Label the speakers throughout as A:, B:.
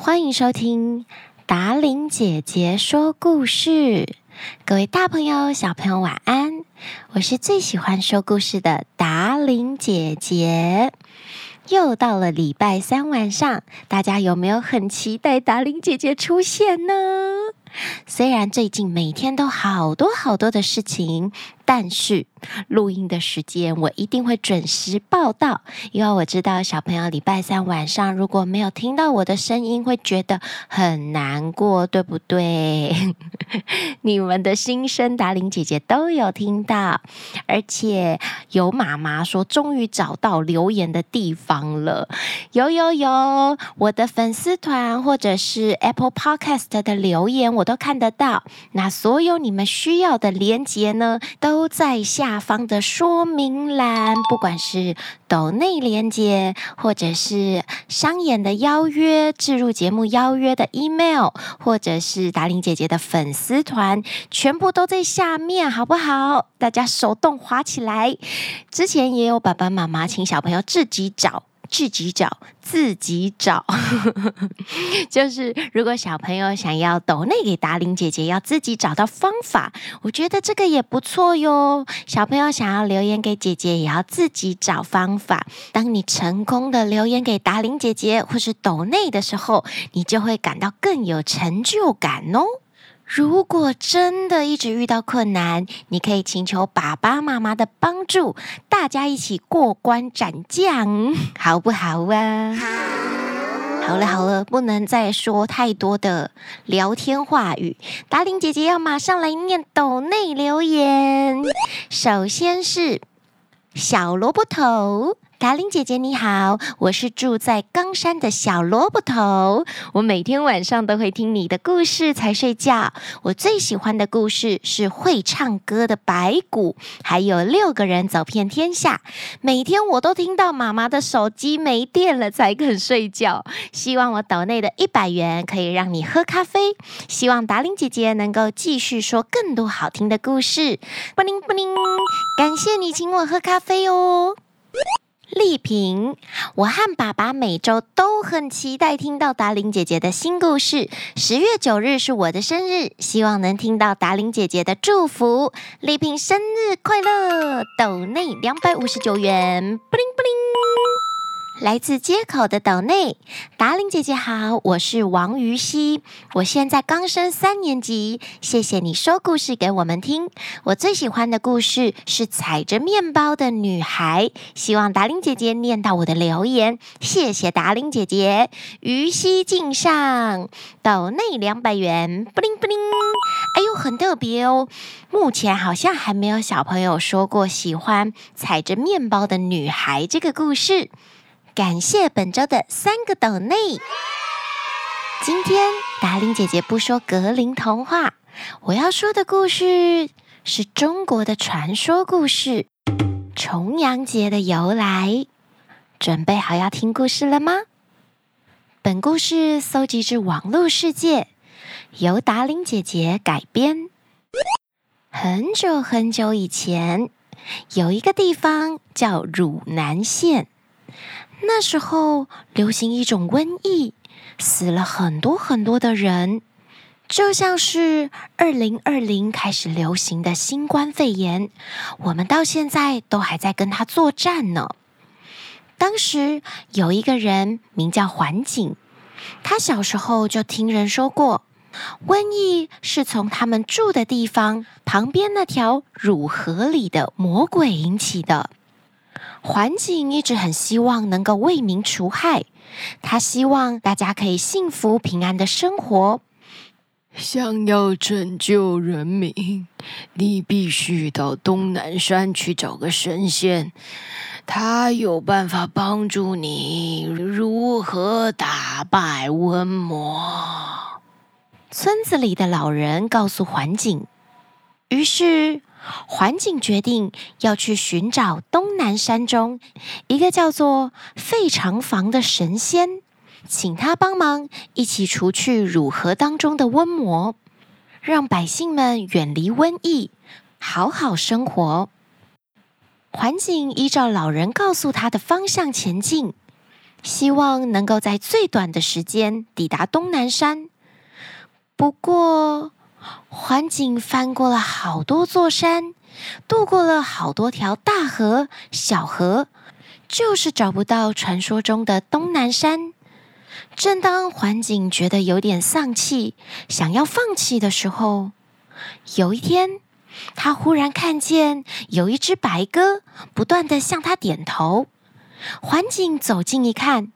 A: 欢迎收听达玲姐姐说故事。各位大朋友、小朋友，晚安！我是最喜欢说故事的达玲姐姐。又到了礼拜三晚上，大家有没有很期待达玲姐姐出现呢？虽然最近每天都好多好多的事情，但是录音的时间我一定会准时报到，因为我知道小朋友礼拜三晚上如果没有听到我的声音，会觉得很难过，对不对？你们的心声，达玲姐姐都有听到，而且有妈妈说终于找到留言的地方了，有有有，我的粉丝团或者是 Apple Podcast 的留言。我都看得到，那所有你们需要的连结呢，都都在下方的说明栏。不管是抖内连接，或者是商演的邀约、置入节目邀约的 email，或者是达玲姐姐的粉丝团，全部都在下面，好不好？大家手动滑起来。之前也有爸爸妈妈请小朋友自己找。自己找，自己找，就是如果小朋友想要抖内给达玲姐姐，要自己找到方法。我觉得这个也不错哟。小朋友想要留言给姐姐，也要自己找方法。当你成功的留言给达玲姐姐，或是抖内的时候，你就会感到更有成就感哦。如果真的一直遇到困难，你可以请求爸爸妈妈的帮助，大家一起过关斩将，好不好啊？好了好了，不能再说太多的聊天话语。达令姐姐要马上来念抖内留言。首先是小萝卜头。达伶姐姐你好，我是住在冈山的小萝卜头。我每天晚上都会听你的故事才睡觉。我最喜欢的故事是会唱歌的白骨，还有六个人走遍天下。每天我都听到妈妈的手机没电了才肯睡觉。希望我岛内的一百元可以让你喝咖啡。希望达伶姐姐能够继续说更多好听的故事。布灵布灵，感谢你请我喝咖啡哦。丽萍，我和爸爸每周都很期待听到达玲姐姐的新故事。十月九日是我的生日，希望能听到达玲姐姐的祝福。丽萍生日快乐！抖内两百五十九元，布灵布灵。来自街口的岛内，达玲姐姐好，我是王于熙，我现在刚升三年级，谢谢你说故事给我们听。我最喜欢的故事是踩着面包的女孩，希望达玲姐姐念到我的留言，谢谢达玲姐姐。于熙敬上，岛内两百元，布灵布灵，哎呦，很特别哦。目前好像还没有小朋友说过喜欢踩着面包的女孩这个故事。感谢本周的三个抖内。今天达令姐姐不说格林童话，我要说的故事是中国的传说故事——重阳节的由来。准备好要听故事了吗？本故事搜集自网络世界，由达令姐姐改编。很久很久以前，有一个地方叫汝南县。那时候流行一种瘟疫，死了很多很多的人，就像是二零二零开始流行的新冠肺炎，我们到现在都还在跟他作战呢。当时有一个人名叫桓景，他小时候就听人说过，瘟疫是从他们住的地方旁边那条汝河里的魔鬼引起的。桓景一直很希望能够为民除害，他希望大家可以幸福平安的生活。
B: 想要拯救人民，你必须到东南山去找个神仙，他有办法帮助你如何打败瘟魔。
A: 村子里的老人告诉桓景，于是。桓景决定要去寻找东南山中一个叫做费长房的神仙，请他帮忙一起除去汝河当中的瘟魔，让百姓们远离瘟疫，好好生活。桓景依照老人告诉他的方向前进，希望能够在最短的时间抵达东南山。不过，环景翻过了好多座山，渡过了好多条大河、小河，就是找不到传说中的东南山。正当环景觉得有点丧气，想要放弃的时候，有一天，他忽然看见有一只白鸽不断地向他点头。环景走近一看，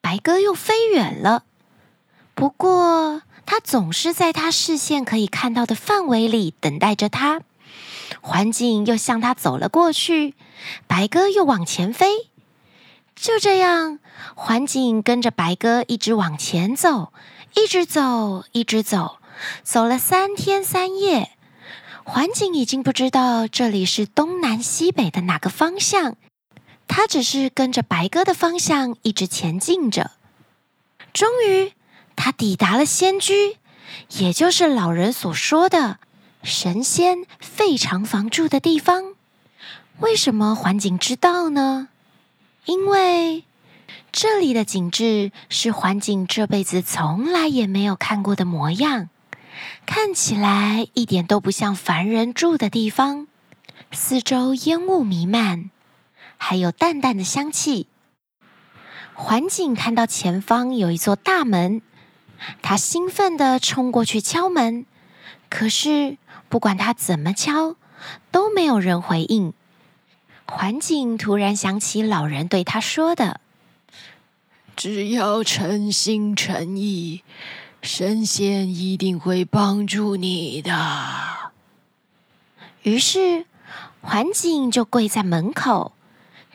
A: 白鸽又飞远了。不过，他总是在他视线可以看到的范围里等待着他。环景又向他走了过去，白鸽又往前飞。就这样，环景跟着白鸽一直往前走，一直走，一直走，走了三天三夜。环景已经不知道这里是东南西北的哪个方向，他只是跟着白鸽的方向一直前进着。终于，他抵达了仙居，也就是老人所说的神仙费长房住的地方。为什么环景知道呢？因为这里的景致是环景这辈子从来也没有看过的模样，看起来一点都不像凡人住的地方。四周烟雾弥漫，还有淡淡的香气。环景看到前方有一座大门，他兴奋地冲过去敲门，可是不管他怎么敲，都没有人回应。环景突然想起老人对他说的：“
B: 只要诚心诚意，神仙一定会帮助你的。”
A: 于是，环景就跪在门口。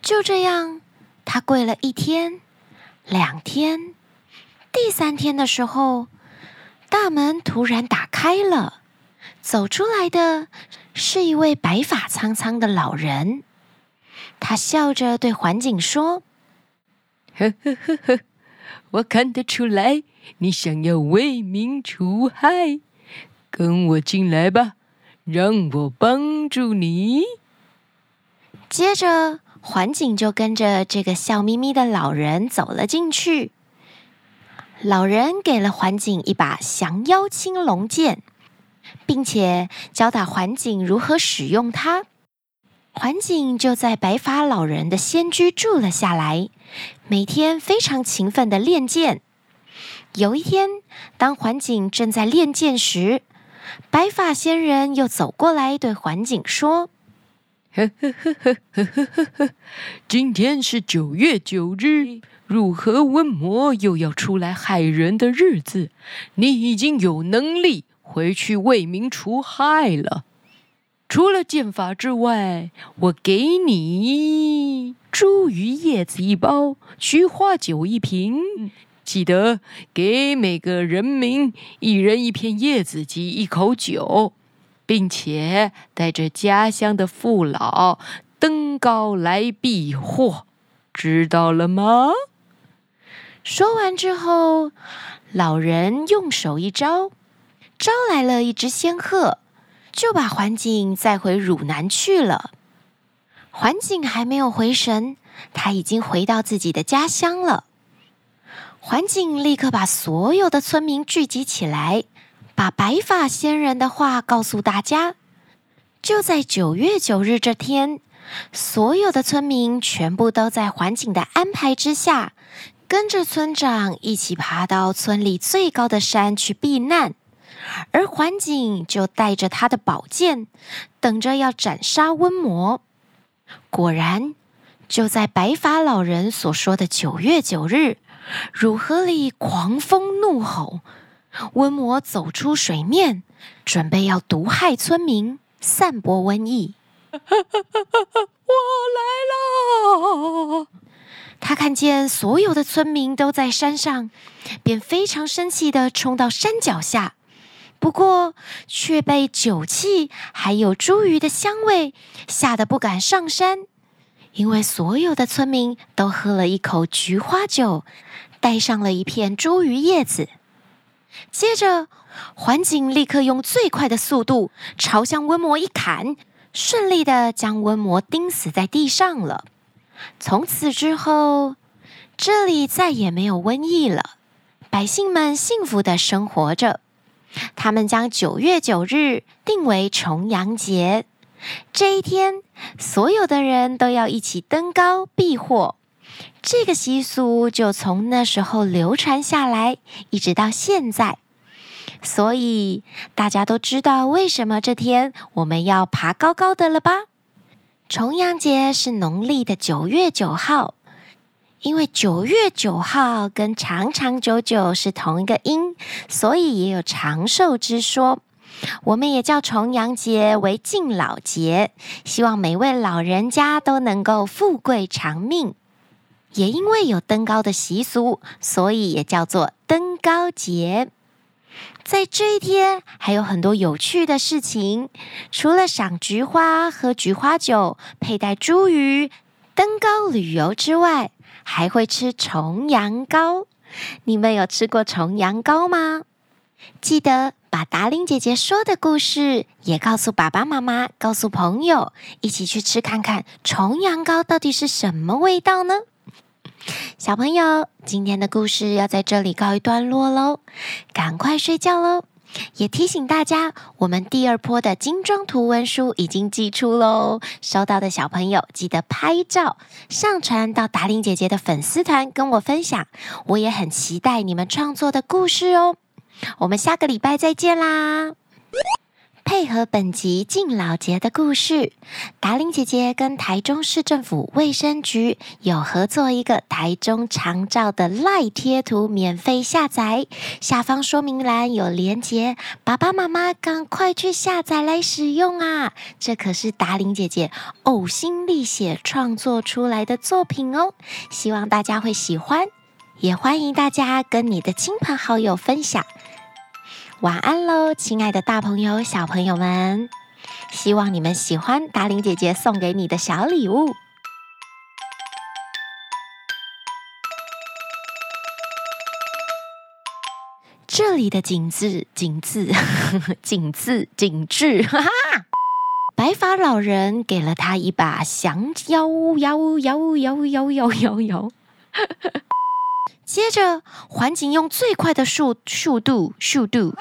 A: 就这样，他跪了一天、两天，第三天的时候，大门突然打开了，走出来的是一位白发苍苍的老人。他笑着对环景说：“
B: 呵呵呵呵，我看得出来，你想要为民除害，跟我进来吧，让我帮助你。”
A: 接着，环景就跟着这个笑眯眯的老人走了进去。老人给了环景一把降妖青龙剑，并且教导环景如何使用它。环景就在白发老人的仙居住了下来，每天非常勤奋地练剑。有一天，当环景正在练剑时，白发仙人又走过来对环景说：“
B: 呵呵呵呵呵呵呵呵。今天是九月九日，入河温魔又要出来害人的日子。你已经有能力回去为民除害了。除了剑法之外，我给你茱萸叶子一包，菊花酒一瓶。记得给每个人民一人一片叶子及一口酒。并且带着家乡的父老登高来避祸，知道了吗？
A: 说完之后，老人用手一招，招来了一只仙鹤。就把环景载回汝南去了。环景还没有回神，他已经回到自己的家乡了。环景立刻把所有的村民聚集起来，把白发仙人的话告诉大家。就在九月九日这天，所有的村民全部都在环景的安排之下，跟着村长一起爬到村里最高的山去避难。而环景就带着他的宝剑，等着要斩杀瘟魔。果然，就在白发老人所说的九月九日，汝河里狂风怒吼，瘟魔走出水面，准备要毒害村民，散播瘟疫。
B: 我来了！
A: 他看见所有的村民都在山上，便非常生气地冲到山脚下。不过，却被酒气还有茱萸的香味吓得不敢上山，因为所有的村民都喝了一口菊花酒，带上了一片茱萸叶子。接着，环景立刻用最快的速度朝向瘟魔一砍，顺利的将瘟魔钉死在地上了。从此之后，这里再也没有瘟疫了，百姓们幸福的生活着。他们将九月九日定为重阳节，这一天，所有的人都要一起登高避祸。这个习俗就从那时候流传下来，一直到现在。所以大家都知道为什么这天我们要爬高高的了吧？重阳节是农历的九月九号，因为九月九号跟长长久久是同一个音，所以也有长寿之说。我们也叫重阳节为敬老节，希望每位老人家都能够富贵长命。也因为有登高的习俗，所以也叫做登高节。在这一天，还有很多有趣的事情。除了赏菊花、喝菊花酒、佩戴茱萸、登高旅游之外，还会吃重阳糕。你们有吃过重阳糕吗？记得把达令姐姐说的故事也告诉爸爸妈妈，告诉朋友，一起去吃看看重阳糕到底是什么味道呢？小朋友，今天的故事要在这里告一段落喽，赶快睡觉喽！也提醒大家，我们第二波的精装图文书已经寄出喽，收到的小朋友记得拍照上传到达令姐姐的粉丝团跟我分享，我也很期待你们创作的故事哦。我们下个礼拜再见啦！配合本集敬老节的故事，达玲姐姐跟台中市政府卫生局有合作一个台中长照的赖贴图免费下载，下方说明栏有连结，爸爸妈妈赶快去下载来使用啊！这可是达玲姐姐呕心沥血创作出来的作品哦，希望大家会喜欢，也欢迎大家跟你的亲朋好友分享。晚安喽，亲爱的大朋友、小朋友们！希望你们喜欢达伶姐姐送给你的小礼物。这里的景字、景字、景字、景致，哈哈！白发老人给了他一把降妖摇摇摇摇摇摇摇。接着，环景用最快的速速度速度。